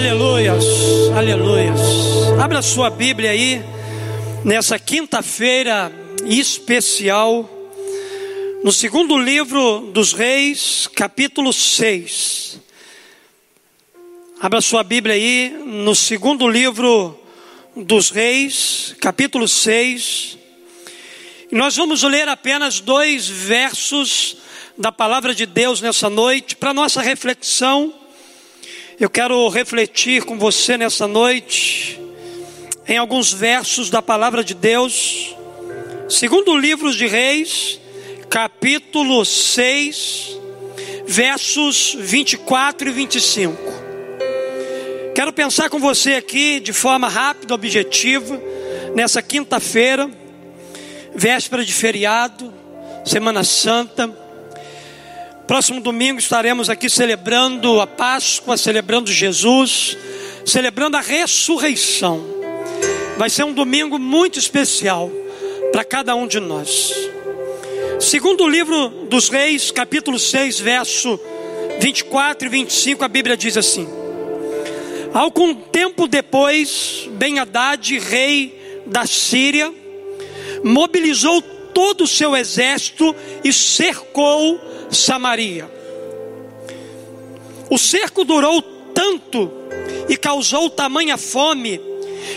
Aleluias, aleluias. Abra sua Bíblia aí, nessa quinta-feira especial, no segundo livro dos Reis, capítulo 6. Abra sua Bíblia aí, no segundo livro dos Reis, capítulo 6. E nós vamos ler apenas dois versos da palavra de Deus nessa noite, para nossa reflexão eu quero refletir com você nessa noite em alguns versos da palavra de Deus, segundo o livro de Reis, capítulo 6, versos 24 e 25. Quero pensar com você aqui de forma rápida, objetiva, nessa quinta-feira, véspera de feriado, Semana Santa. Próximo domingo estaremos aqui celebrando a Páscoa, celebrando Jesus, celebrando a ressurreição. Vai ser um domingo muito especial para cada um de nós. Segundo o livro dos Reis, capítulo 6, verso 24 e 25, a Bíblia diz assim: Algum tempo depois, Ben Haddad, rei da Síria, mobilizou todo o seu exército e cercou Samaria. O cerco durou tanto e causou tamanha fome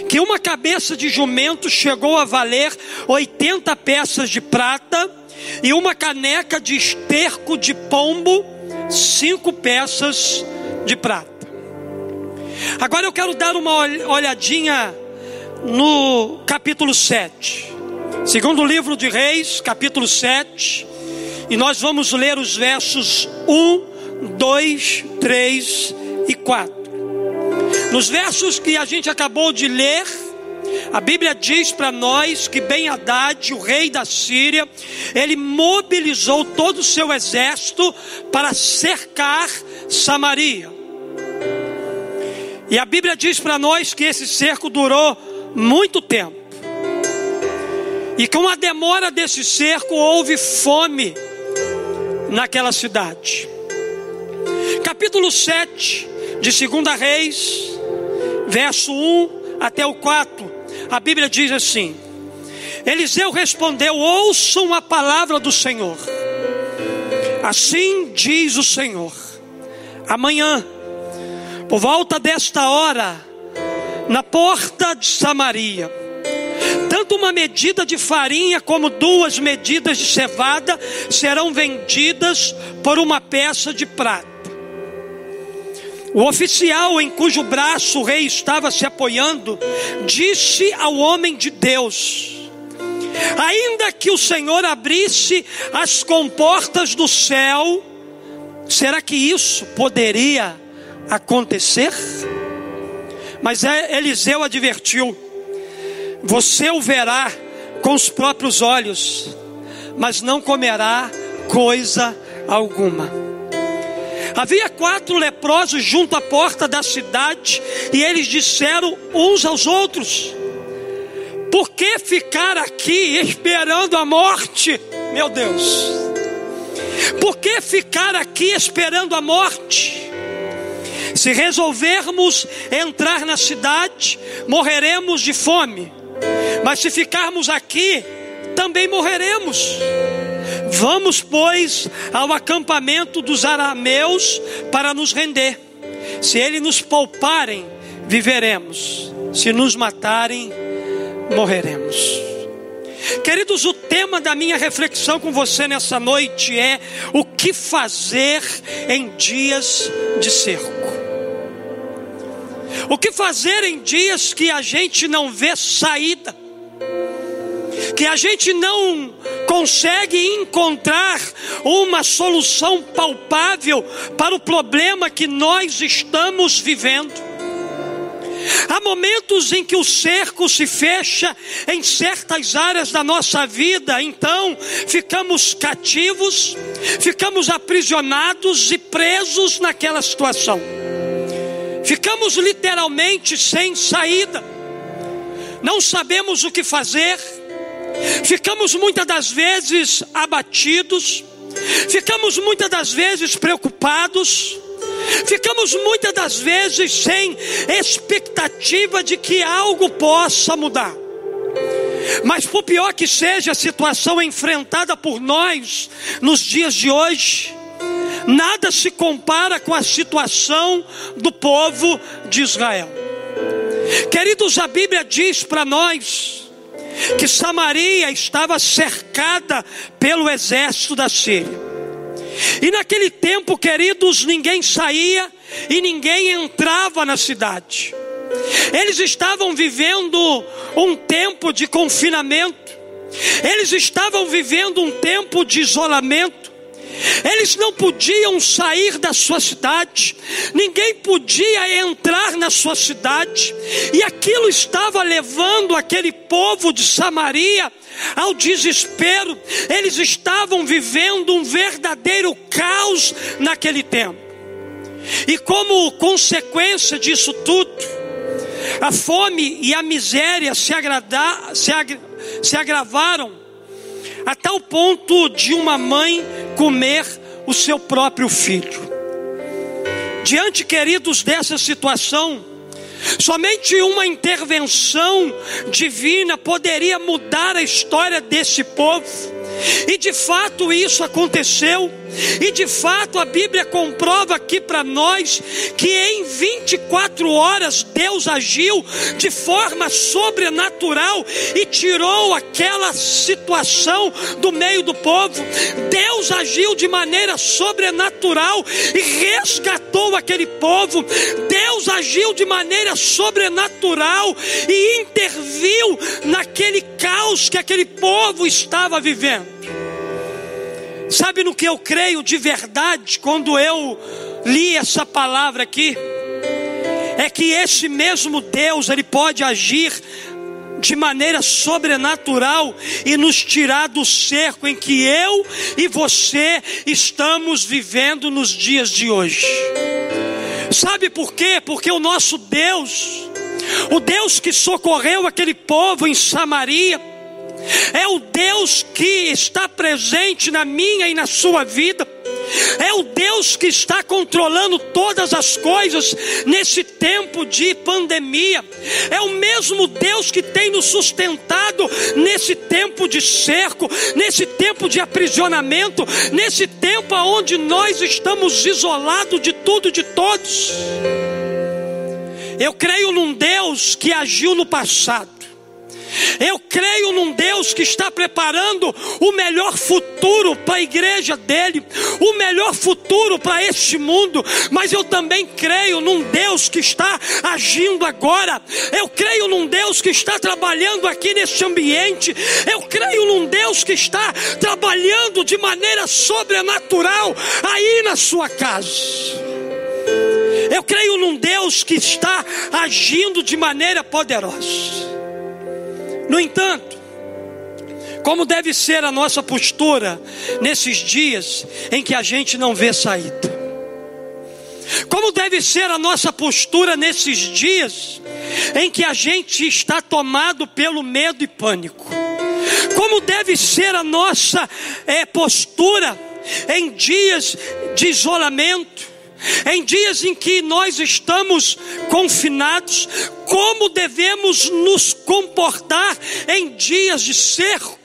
que uma cabeça de jumento chegou a valer 80 peças de prata e uma caneca de esterco de pombo, cinco peças de prata. Agora eu quero dar uma olhadinha no capítulo 7. Segundo livro de Reis, capítulo 7, e nós vamos ler os versos 1, 2, 3 e 4. Nos versos que a gente acabou de ler, a Bíblia diz para nós que Ben Haddad, o rei da Síria, ele mobilizou todo o seu exército para cercar Samaria. E a Bíblia diz para nós que esse cerco durou muito tempo. E com a demora desse cerco houve fome naquela cidade. Capítulo 7 de 2 Reis, verso 1 até o 4, a Bíblia diz assim: Eliseu respondeu: Ouçam a palavra do Senhor. Assim diz o Senhor: Amanhã, por volta desta hora, na porta de Samaria, tanto uma medida de farinha como duas medidas de cevada serão vendidas por uma peça de prata. O oficial em cujo braço o rei estava se apoiando disse ao homem de Deus: Ainda que o Senhor abrisse as comportas do céu, será que isso poderia acontecer? Mas é, Eliseu advertiu: você o verá com os próprios olhos, mas não comerá coisa alguma. Havia quatro leprosos junto à porta da cidade, e eles disseram uns aos outros: Por que ficar aqui esperando a morte? Meu Deus, por que ficar aqui esperando a morte? Se resolvermos entrar na cidade, morreremos de fome mas se ficarmos aqui, também morreremos. Vamos, pois, ao acampamento dos arameus para nos render. Se eles nos pouparem, viveremos. Se nos matarem, morreremos. Queridos, o tema da minha reflexão com você nessa noite é o que fazer em dias de cerco. O que fazer em dias que a gente não vê saída? Que a gente não consegue encontrar uma solução palpável para o problema que nós estamos vivendo. Há momentos em que o cerco se fecha em certas áreas da nossa vida, então ficamos cativos, ficamos aprisionados e presos naquela situação. Ficamos literalmente sem saída, não sabemos o que fazer, ficamos muitas das vezes abatidos, ficamos muitas das vezes preocupados, ficamos muitas das vezes sem expectativa de que algo possa mudar. Mas por pior que seja a situação enfrentada por nós nos dias de hoje, nada se compara com a situação do povo de Israel. Queridos, a Bíblia diz para nós que Samaria estava cercada pelo exército da Síria. E naquele tempo, queridos, ninguém saía e ninguém entrava na cidade. Eles estavam vivendo um tempo de confinamento, eles estavam vivendo um tempo de isolamento. Eles não podiam sair da sua cidade, ninguém podia entrar na sua cidade, e aquilo estava levando aquele povo de Samaria ao desespero. Eles estavam vivendo um verdadeiro caos naquele tempo. E como consequência disso tudo, a fome e a miséria se, agradar, se, ag, se agravaram a tal ponto de uma mãe comer o seu próprio filho. Diante, queridos, dessa situação, Somente uma intervenção divina poderia mudar a história desse povo. E de fato isso aconteceu. E de fato a Bíblia comprova aqui para nós que em 24 horas Deus agiu de forma sobrenatural e tirou aquela situação do meio do povo. Deus agiu de maneira sobrenatural e resgatou aquele povo. Deus agiu de maneira sobrenatural e interviu naquele caos que aquele povo estava vivendo. Sabe no que eu creio de verdade quando eu li essa palavra aqui? É que esse mesmo Deus, ele pode agir de maneira sobrenatural e nos tirar do cerco em que eu e você estamos vivendo nos dias de hoje. Sabe por quê? Porque o nosso Deus, o Deus que socorreu aquele povo em Samaria, é o Deus que está presente na minha e na sua vida. É o Deus que está controlando todas as coisas nesse tempo de pandemia. É o mesmo Deus que tem nos sustentado nesse tempo de cerco, nesse tempo de aprisionamento, nesse tempo onde nós estamos isolados de tudo e de todos. Eu creio num Deus que agiu no passado eu creio num Deus que está preparando o melhor futuro para a igreja dele, o melhor futuro para este mundo, mas eu também creio num Deus que está agindo agora. Eu creio num Deus que está trabalhando aqui neste ambiente. Eu creio num Deus que está trabalhando de maneira sobrenatural aí na sua casa. Eu creio num Deus que está agindo de maneira poderosa. No entanto, como deve ser a nossa postura nesses dias em que a gente não vê saída? Como deve ser a nossa postura nesses dias em que a gente está tomado pelo medo e pânico? Como deve ser a nossa é, postura em dias de isolamento? Em dias em que nós estamos confinados, como devemos nos comportar em dias de cerco?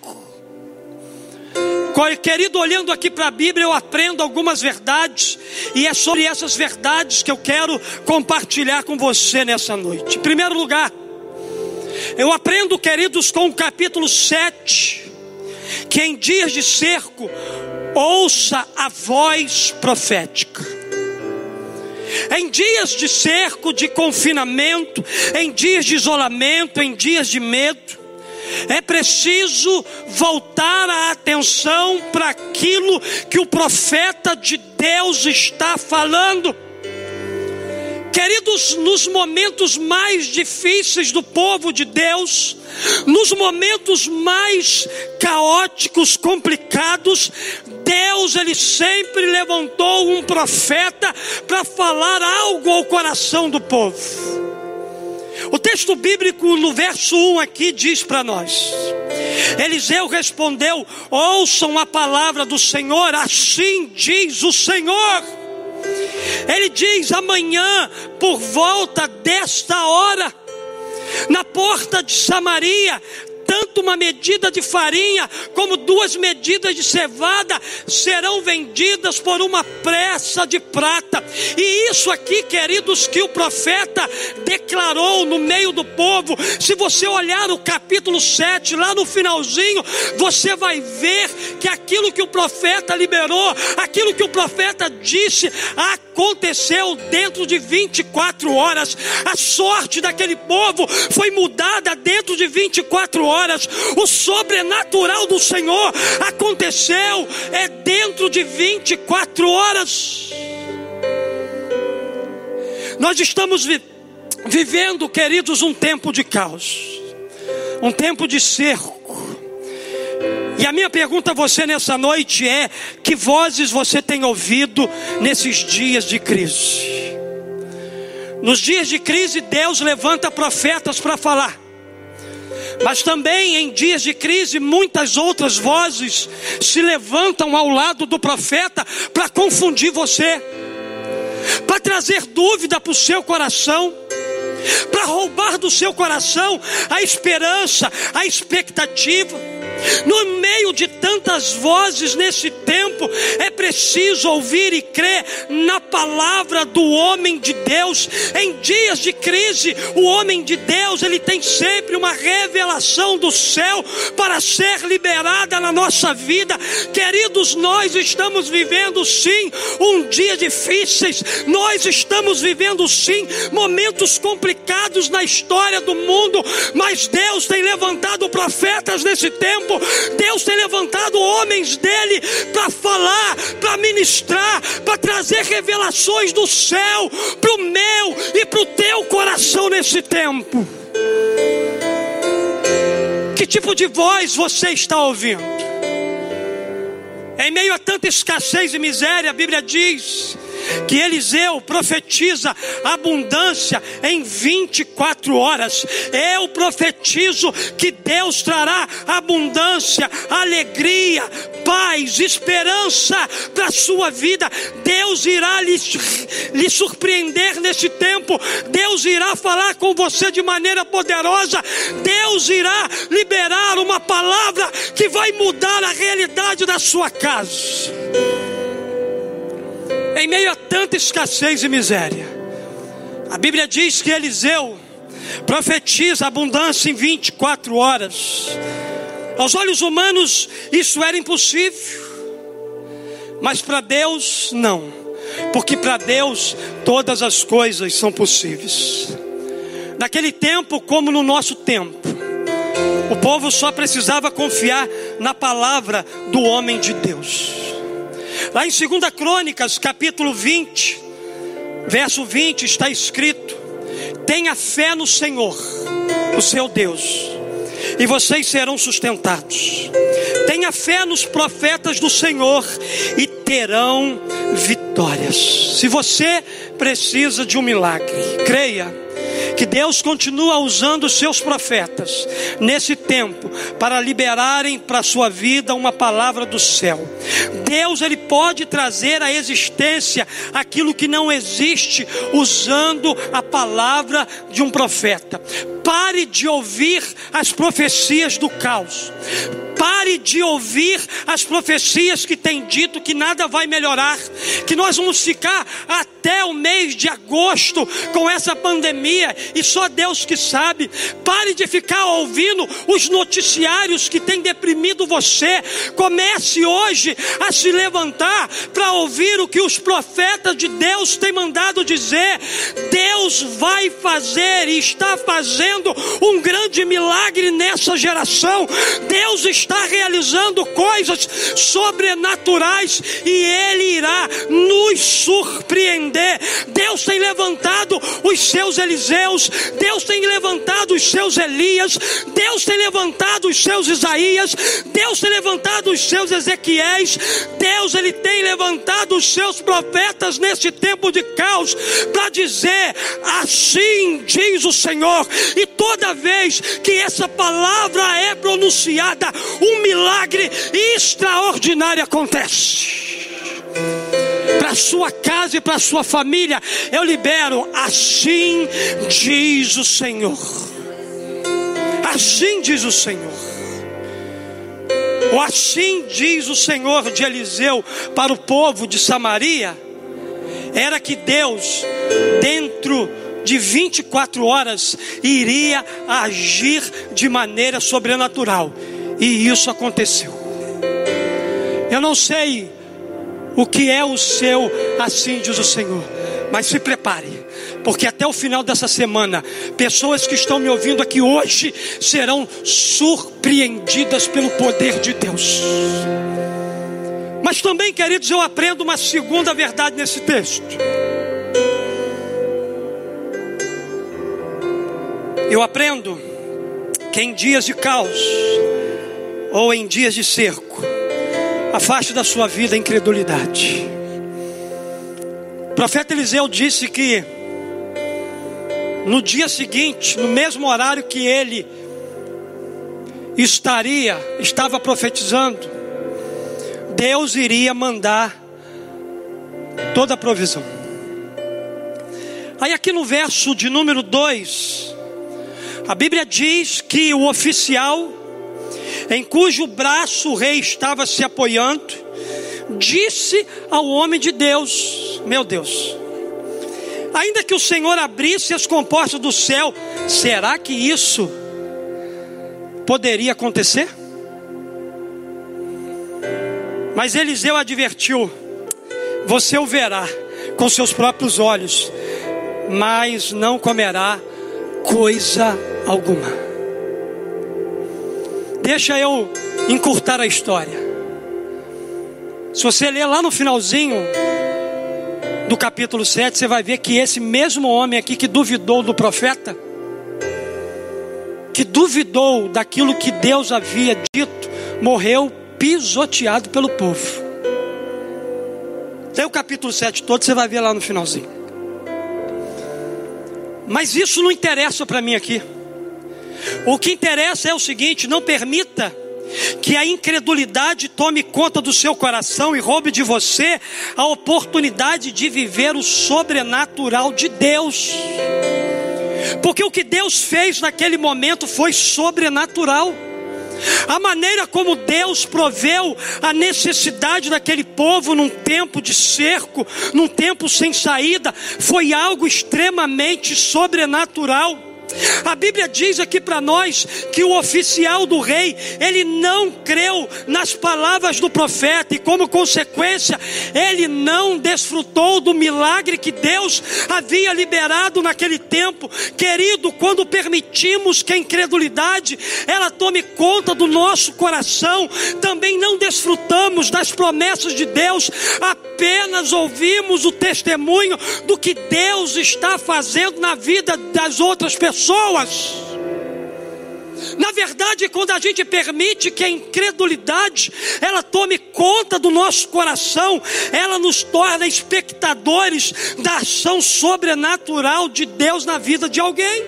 Querido, olhando aqui para a Bíblia, eu aprendo algumas verdades, e é sobre essas verdades que eu quero compartilhar com você nessa noite. Em primeiro lugar, eu aprendo, queridos, com o capítulo 7, que em dias de cerco, ouça a voz profética. Em dias de cerco, de confinamento, em dias de isolamento, em dias de medo, é preciso voltar a atenção para aquilo que o profeta de Deus está falando. Queridos, nos momentos mais difíceis do povo de Deus, nos momentos mais caóticos, complicados, Deus ele sempre levantou um profeta para falar algo ao coração do povo. O texto bíblico no verso 1 aqui diz para nós: Eliseu respondeu: Ouçam a palavra do Senhor, assim diz o Senhor. Ele diz: amanhã, por volta desta hora, na porta de Samaria, tanto uma medida de farinha como duas medidas de cevada serão vendidas por uma pressa de prata. E isso aqui, queridos, que o profeta declarou no meio do povo. Se você olhar o capítulo 7, lá no finalzinho, você vai ver que aquilo que o profeta liberou, aquilo que o profeta disse, aconteceu dentro de 24 horas. A sorte daquele povo foi mudada dentro de 24 horas horas. O sobrenatural do Senhor aconteceu é dentro de 24 horas. Nós estamos vi vivendo, queridos, um tempo de caos, um tempo de cerco. E a minha pergunta a você nessa noite é: que vozes você tem ouvido nesses dias de crise? Nos dias de crise, Deus levanta profetas para falar. Mas também em dias de crise, muitas outras vozes se levantam ao lado do profeta para confundir você, para trazer dúvida para o seu coração, para roubar do seu coração a esperança, a expectativa. No meio de tantas vozes nesse tempo, é preciso ouvir e crer na palavra do homem de Deus. Em dias de crise, o homem de Deus, ele tem sempre uma revelação do céu para ser liberada na nossa vida. Queridos, nós estamos vivendo sim um dia difíceis. Nós estamos vivendo sim momentos complicados na história do mundo, mas Deus tem levantado profetas nesse tempo, Deus tem levantado homens dele para falar, para ministrar, para trazer revelações do céu para o meu e para o teu coração nesse tempo. Que tipo de voz você está ouvindo? Em meio a tanta escassez e miséria, a Bíblia diz que Eliseu profetiza abundância em 24 horas. Eu profetizo que Deus trará abundância, alegria, paz, esperança para a sua vida. Deus irá lhe, lhe surpreender nesse tempo. Deus irá falar com você de maneira poderosa. Deus irá liberar uma palavra que vai mudar a realidade da sua casa em meio a tanta escassez e miséria. A Bíblia diz que Eliseu profetiza abundância em 24 horas. Aos olhos humanos isso era impossível, mas para Deus não, porque para Deus todas as coisas são possíveis. Naquele tempo, como no nosso tempo, o povo só precisava confiar na palavra do homem de Deus. Lá em 2 Crônicas, capítulo 20, verso 20, está escrito: Tenha fé no Senhor, o seu Deus, e vocês serão sustentados. Tenha fé nos profetas do Senhor e terão vitórias. Se você precisa de um milagre, creia que Deus continua usando os seus profetas nesse tempo para liberarem para a sua vida uma palavra do céu. Deus ele pode trazer à existência aquilo que não existe usando a palavra de um profeta. Pare de ouvir as profecias do caos. Pare de ouvir as profecias que têm dito que nada vai melhorar, que nós vamos ficar até o mês de agosto com essa pandemia e só Deus que sabe. Pare de ficar ouvindo os noticiários que têm deprimido você. Comece hoje a se levantar para ouvir o que os profetas de Deus têm mandado dizer. Deus vai fazer e está fazendo um grande milagre nessa geração. Deus está está realizando coisas sobrenaturais e Ele irá nos surpreender. Deus tem levantado os seus Eliseus, Deus tem levantado os seus Elias, Deus tem levantado os seus Isaías, Deus tem levantado os seus Ezequiéis, Deus ele tem levantado os seus profetas nesse tempo de caos para dizer: assim diz o Senhor, e toda vez que essa palavra é pronunciada, um milagre extraordinário acontece. Para sua casa e para sua família. Eu libero, assim diz o Senhor. Assim diz o Senhor. Ou assim diz o Senhor de Eliseu para o povo de Samaria, era que Deus, dentro de 24 horas, iria agir de maneira sobrenatural. E isso aconteceu. Eu não sei o que é o seu, assim diz o Senhor, mas se prepare porque até o final dessa semana, pessoas que estão me ouvindo aqui hoje serão surpreendidas pelo poder de Deus. Mas também, queridos, eu aprendo uma segunda verdade nesse texto. Eu aprendo que em dias de caos ou em dias de cerco, afaste da sua vida a incredulidade. O profeta Eliseu disse que no dia seguinte, no mesmo horário que ele estaria, estava profetizando, Deus iria mandar toda a provisão. Aí, aqui no verso de número 2, a Bíblia diz que o oficial, em cujo braço o rei estava se apoiando, disse ao homem de Deus: Meu Deus, ainda que o Senhor abrisse as compostas do céu, será que isso poderia acontecer? Mas Eliseu advertiu: Você o verá com seus próprios olhos, mas não comerá coisa alguma. Deixa eu encurtar a história. Se você ler lá no finalzinho do capítulo 7, você vai ver que esse mesmo homem aqui que duvidou do profeta, que duvidou daquilo que Deus havia dito, morreu pisoteado pelo povo. Tem o capítulo 7 todo, você vai ver lá no finalzinho. Mas isso não interessa para mim aqui. O que interessa é o seguinte: não permita que a incredulidade tome conta do seu coração e roube de você a oportunidade de viver o sobrenatural de Deus. Porque o que Deus fez naquele momento foi sobrenatural. A maneira como Deus proveu a necessidade daquele povo num tempo de cerco, num tempo sem saída, foi algo extremamente sobrenatural. A Bíblia diz aqui para nós que o oficial do rei, ele não creu nas palavras do profeta e como consequência, ele não desfrutou do milagre que Deus havia liberado naquele tempo. Querido, quando permitimos que a incredulidade ela tome conta do nosso coração, também não desfrutamos das promessas de Deus, apenas ouvimos o testemunho do que Deus está fazendo na vida das outras pessoas pessoas. Na verdade, quando a gente permite que a incredulidade ela tome conta do nosso coração, ela nos torna espectadores da ação sobrenatural de Deus na vida de alguém.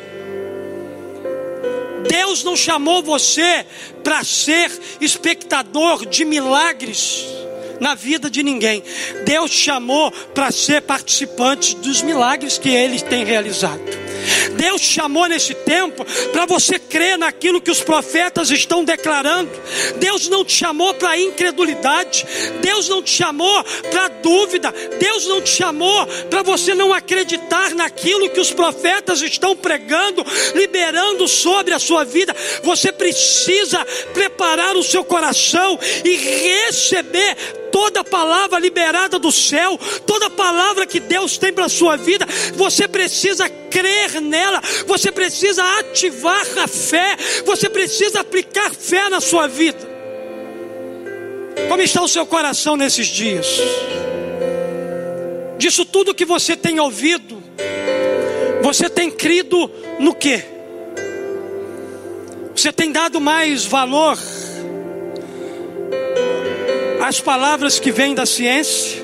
Deus não chamou você para ser espectador de milagres na vida de ninguém. Deus chamou para ser participante dos milagres que Ele tem realizado. Deus chamou nesse tempo para você crer naquilo que os profetas estão declarando. Deus não te chamou para incredulidade. Deus não te chamou para dúvida. Deus não te chamou para você não acreditar naquilo que os profetas estão pregando, liberando sobre a sua vida. Você precisa preparar o seu coração e receber toda palavra liberada do céu, toda palavra que Deus tem para a sua vida, você precisa crer nela, você precisa ativar a fé, você precisa aplicar fé na sua vida. Como está o seu coração nesses dias? Disso tudo que você tem ouvido, você tem crido no que? Você tem dado mais valor as palavras que vêm da ciência.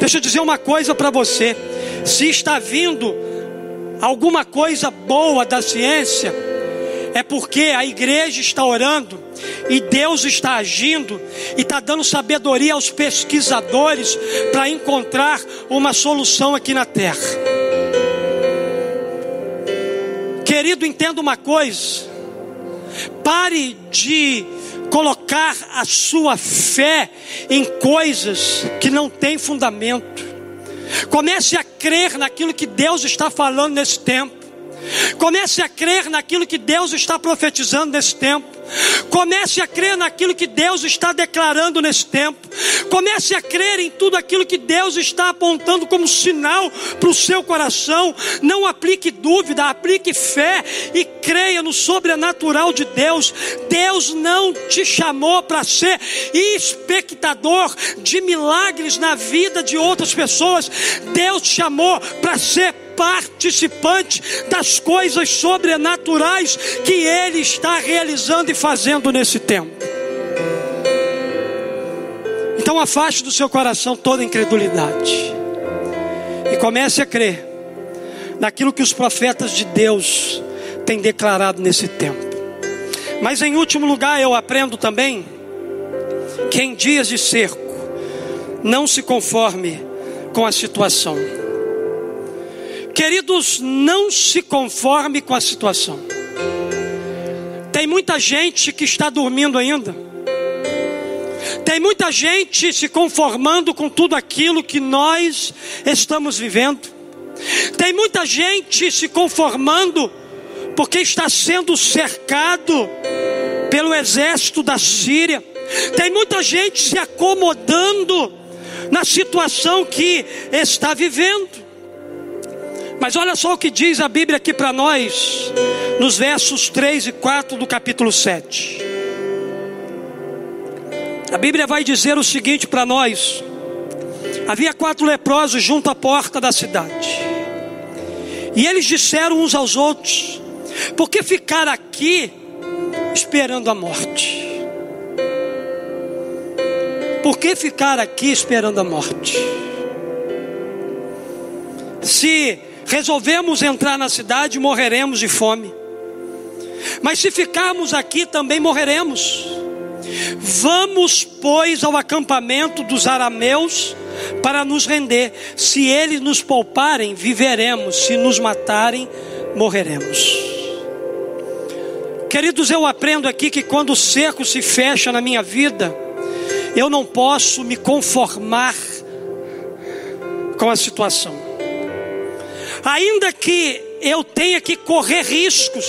Deixa eu dizer uma coisa para você: se está vindo alguma coisa boa da ciência, é porque a igreja está orando e Deus está agindo e está dando sabedoria aos pesquisadores para encontrar uma solução aqui na terra. Querido, entenda uma coisa: pare de colocar a sua fé em coisas que não têm fundamento. Comece a crer naquilo que Deus está falando nesse tempo. Comece a crer naquilo que Deus está profetizando nesse tempo. Comece a crer naquilo que Deus está declarando nesse tempo. Comece a crer em tudo aquilo que Deus está apontando como sinal para o seu coração. Não aplique dúvida, aplique fé e creia no sobrenatural de Deus. Deus não te chamou para ser espectador de milagres na vida de outras pessoas. Deus te chamou para ser participante das coisas sobrenaturais que Ele está realizando e fazendo nesse tempo. Então afaste do seu coração toda incredulidade e comece a crer naquilo que os profetas de Deus têm declarado nesse tempo. Mas em último lugar, eu aprendo também que em dias de cerco, não se conforme com a situação. Queridos, não se conforme com a situação. Tem muita gente que está dormindo ainda. Tem muita gente se conformando com tudo aquilo que nós estamos vivendo. Tem muita gente se conformando porque está sendo cercado pelo exército da Síria. Tem muita gente se acomodando na situação que está vivendo. Mas olha só o que diz a Bíblia aqui para nós, nos versos 3 e 4 do capítulo 7. A Bíblia vai dizer o seguinte para nós: havia quatro leprosos junto à porta da cidade, e eles disseram uns aos outros: por que ficar aqui esperando a morte? Por que ficar aqui esperando a morte? Se resolvemos entrar na cidade, morreremos de fome. Mas se ficarmos aqui, também morreremos. Vamos, pois, ao acampamento dos arameus para nos render. Se eles nos pouparem, viveremos. Se nos matarem, morreremos. Queridos, eu aprendo aqui que quando o cerco se fecha na minha vida, eu não posso me conformar com a situação ainda que eu tenha que correr riscos,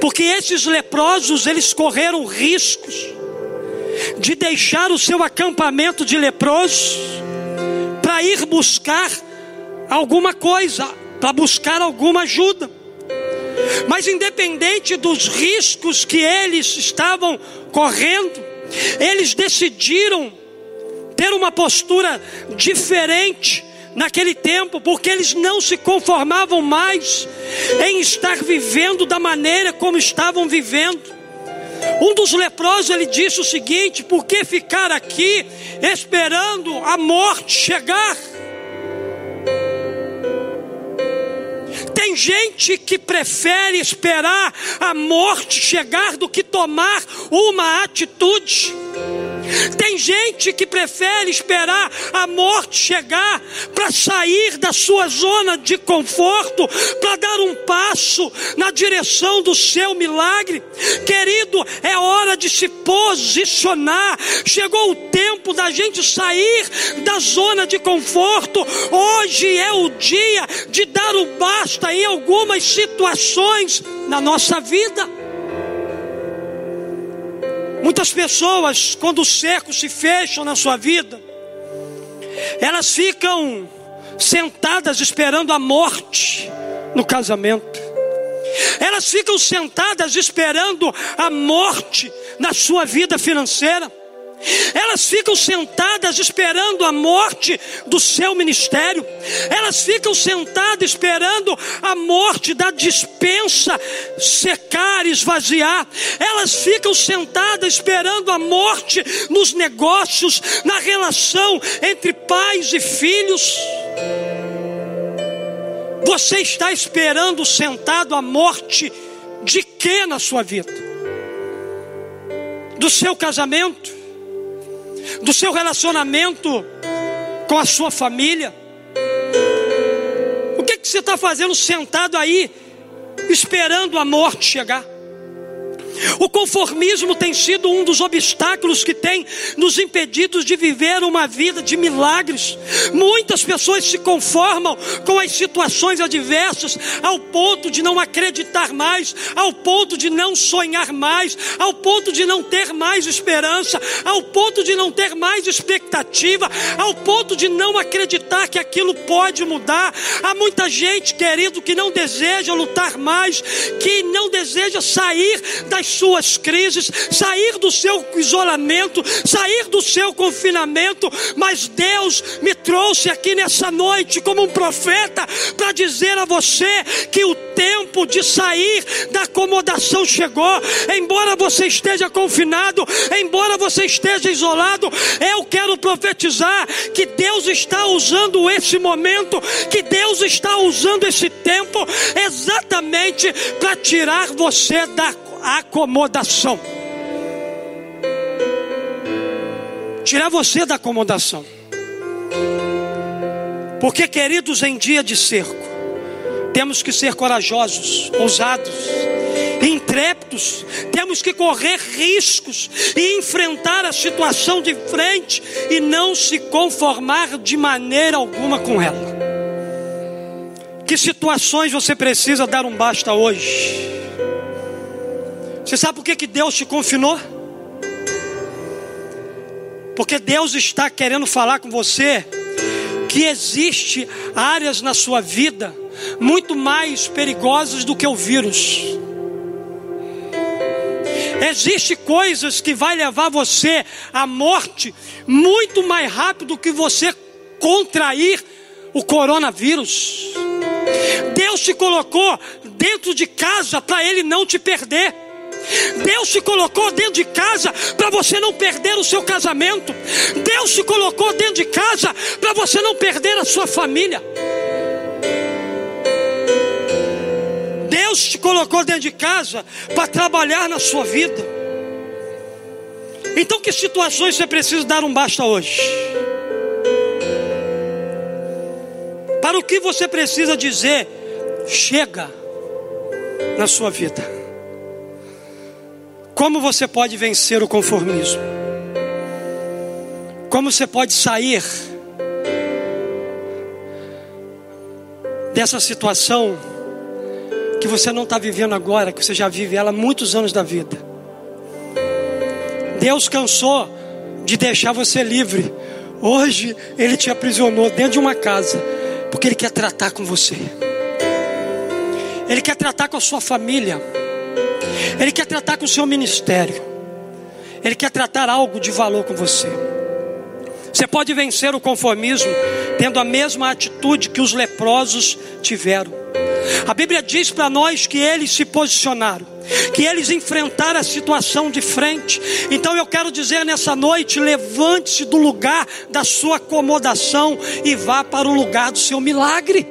porque esses leprosos eles correram riscos de deixar o seu acampamento de leprosos para ir buscar alguma coisa, para buscar alguma ajuda. Mas independente dos riscos que eles estavam correndo, eles decidiram ter uma postura diferente naquele tempo, porque eles não se conformavam mais em estar vivendo da maneira como estavam vivendo. Um dos leprosos ele disse o seguinte: por que ficar aqui esperando a morte chegar? Tem gente que prefere esperar a morte chegar do que tomar uma atitude. Tem gente que prefere esperar a morte chegar para sair da sua zona de conforto, para dar um passo na direção do seu milagre. Querido, é hora de se posicionar. Chegou o tempo da gente sair da zona de conforto. Hoje é o dia de dar o basta em algumas situações na nossa vida. Muitas pessoas, quando os cercos se fecham na sua vida, elas ficam sentadas esperando a morte no casamento. Elas ficam sentadas esperando a morte na sua vida financeira. Elas ficam sentadas esperando a morte do seu ministério. Elas ficam sentadas esperando a morte da dispensa secar, esvaziar. Elas ficam sentadas esperando a morte nos negócios, na relação entre pais e filhos. Você está esperando sentado a morte de que na sua vida? Do seu casamento, do seu relacionamento com a sua família. O que, que você está fazendo sentado aí, esperando a morte chegar? O conformismo tem sido um dos obstáculos que tem nos impedido de viver uma vida de milagres. Muitas pessoas se conformam com as situações adversas ao ponto de não acreditar mais, ao ponto de não sonhar mais, ao ponto de não ter mais esperança, ao ponto de não ter mais expectativa, ao ponto de não acreditar que aquilo pode mudar. Há muita gente, querido, que não deseja lutar mais, que não deseja sair das das suas crises, sair do seu isolamento, sair do seu confinamento, mas Deus me trouxe aqui nessa noite como um profeta para dizer a você que o tempo de sair da acomodação chegou. Embora você esteja confinado, embora você esteja isolado, eu quero profetizar que Deus está usando esse momento, que Deus está usando esse tempo exatamente para tirar você da acomodação. Tirar você da acomodação. Porque, queridos, em dia de cerco, temos que ser corajosos, ousados, intrépidos, temos que correr riscos e enfrentar a situação de frente e não se conformar de maneira alguma com ela. Que situações você precisa dar um basta hoje? Você sabe por que, que Deus te confinou? Porque Deus está querendo falar com você que existe áreas na sua vida muito mais perigosas do que o vírus. Existe coisas que vai levar você à morte muito mais rápido que você contrair o coronavírus. Deus te colocou dentro de casa para ele não te perder. Deus te colocou dentro de casa para você não perder o seu casamento. Deus te colocou dentro de casa para você não perder a sua família. Deus te colocou dentro de casa para trabalhar na sua vida. Então, que situações você precisa dar um basta hoje? Para o que você precisa dizer, chega na sua vida. Como você pode vencer o conformismo? Como você pode sair dessa situação que você não está vivendo agora, que você já vive ela há muitos anos da vida? Deus cansou de deixar você livre. Hoje Ele te aprisionou dentro de uma casa, porque Ele quer tratar com você. Ele quer tratar com a sua família. Ele quer tratar com o seu ministério. Ele quer tratar algo de valor com você. Você pode vencer o conformismo tendo a mesma atitude que os leprosos tiveram. A Bíblia diz para nós que eles se posicionaram, que eles enfrentaram a situação de frente. Então eu quero dizer nessa noite: levante-se do lugar da sua acomodação e vá para o lugar do seu milagre.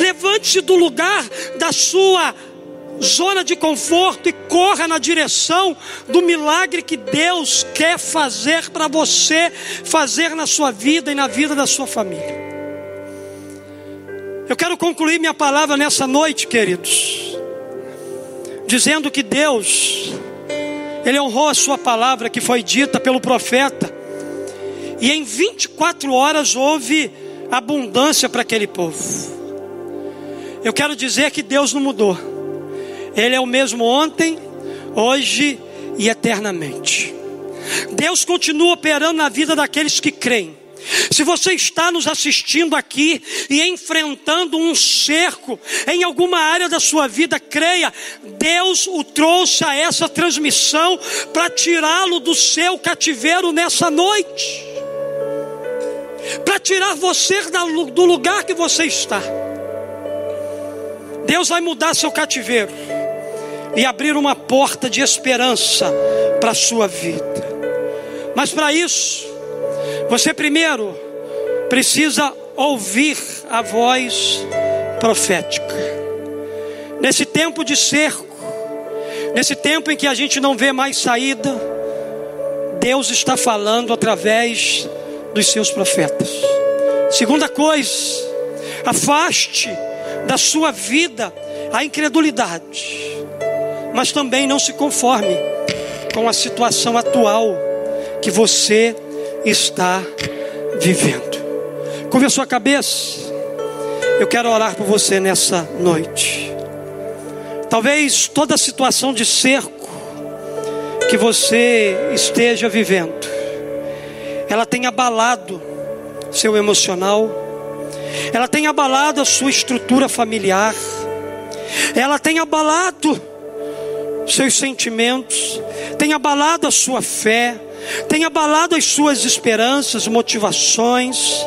Levante-se do lugar da sua zona de conforto e corra na direção do milagre que Deus quer fazer para você, fazer na sua vida e na vida da sua família. Eu quero concluir minha palavra nessa noite, queridos, dizendo que Deus, Ele honrou a Sua palavra que foi dita pelo profeta, e em 24 horas houve abundância para aquele povo. Eu quero dizer que Deus não mudou. Ele é o mesmo ontem, hoje e eternamente. Deus continua operando na vida daqueles que creem. Se você está nos assistindo aqui e enfrentando um cerco em alguma área da sua vida, creia, Deus o trouxe a essa transmissão para tirá-lo do seu cativeiro nessa noite, para tirar você do lugar que você está. Deus vai mudar seu cativeiro e abrir uma porta de esperança para a sua vida. Mas para isso, você primeiro precisa ouvir a voz profética. Nesse tempo de cerco, nesse tempo em que a gente não vê mais saída, Deus está falando através dos seus profetas. Segunda coisa, afaste da sua vida a incredulidade, mas também não se conforme com a situação atual que você está vivendo. Curva a sua cabeça. Eu quero orar por você nessa noite. Talvez toda a situação de cerco que você esteja vivendo, ela tenha abalado seu emocional, ela tenha abalado a sua estrutura familiar, ela tenha abalado seus sentimentos, tenha abalado a sua fé, tenha abalado as suas esperanças, motivações,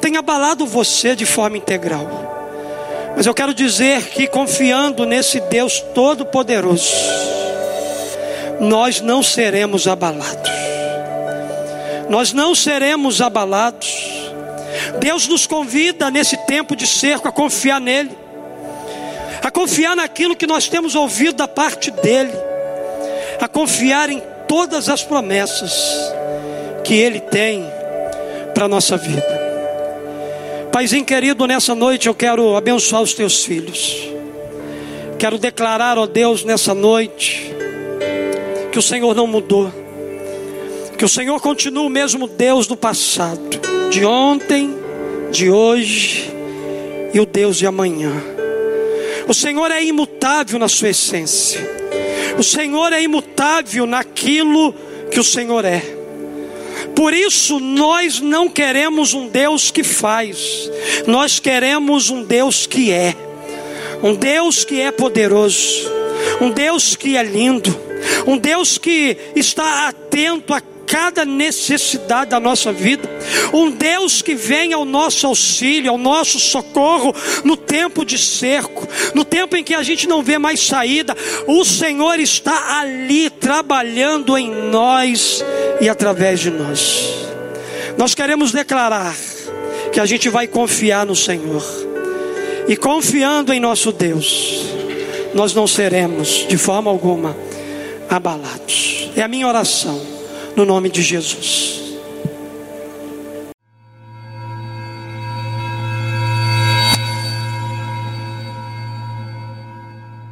tenha abalado você de forma integral. Mas eu quero dizer que confiando nesse Deus Todo-Poderoso, nós não seremos abalados. Nós não seremos abalados. Deus nos convida nesse tempo de cerco a confiar nele, a confiar naquilo que nós temos ouvido da parte dele, a confiar em todas as promessas que ele tem para a nossa vida. Paizinho querido, nessa noite eu quero abençoar os teus filhos. Quero declarar, ó Deus, nessa noite, que o Senhor não mudou. Que o Senhor continua o mesmo Deus do passado, de ontem, de hoje e o Deus de amanhã. O Senhor é imutável na sua essência. O Senhor é imutável naquilo que o Senhor é. Por isso nós não queremos um Deus que faz, nós queremos um Deus que é, um Deus que é poderoso, um Deus que é lindo, um Deus que está atento a cada necessidade da nossa vida. Um Deus que vem ao nosso auxílio, ao nosso socorro no tempo de cerco, no tempo em que a gente não vê mais saída. O Senhor está ali trabalhando em nós e através de nós. Nós queremos declarar que a gente vai confiar no Senhor. E confiando em nosso Deus, nós não seremos de forma alguma abalados. É a minha oração no nome de Jesus.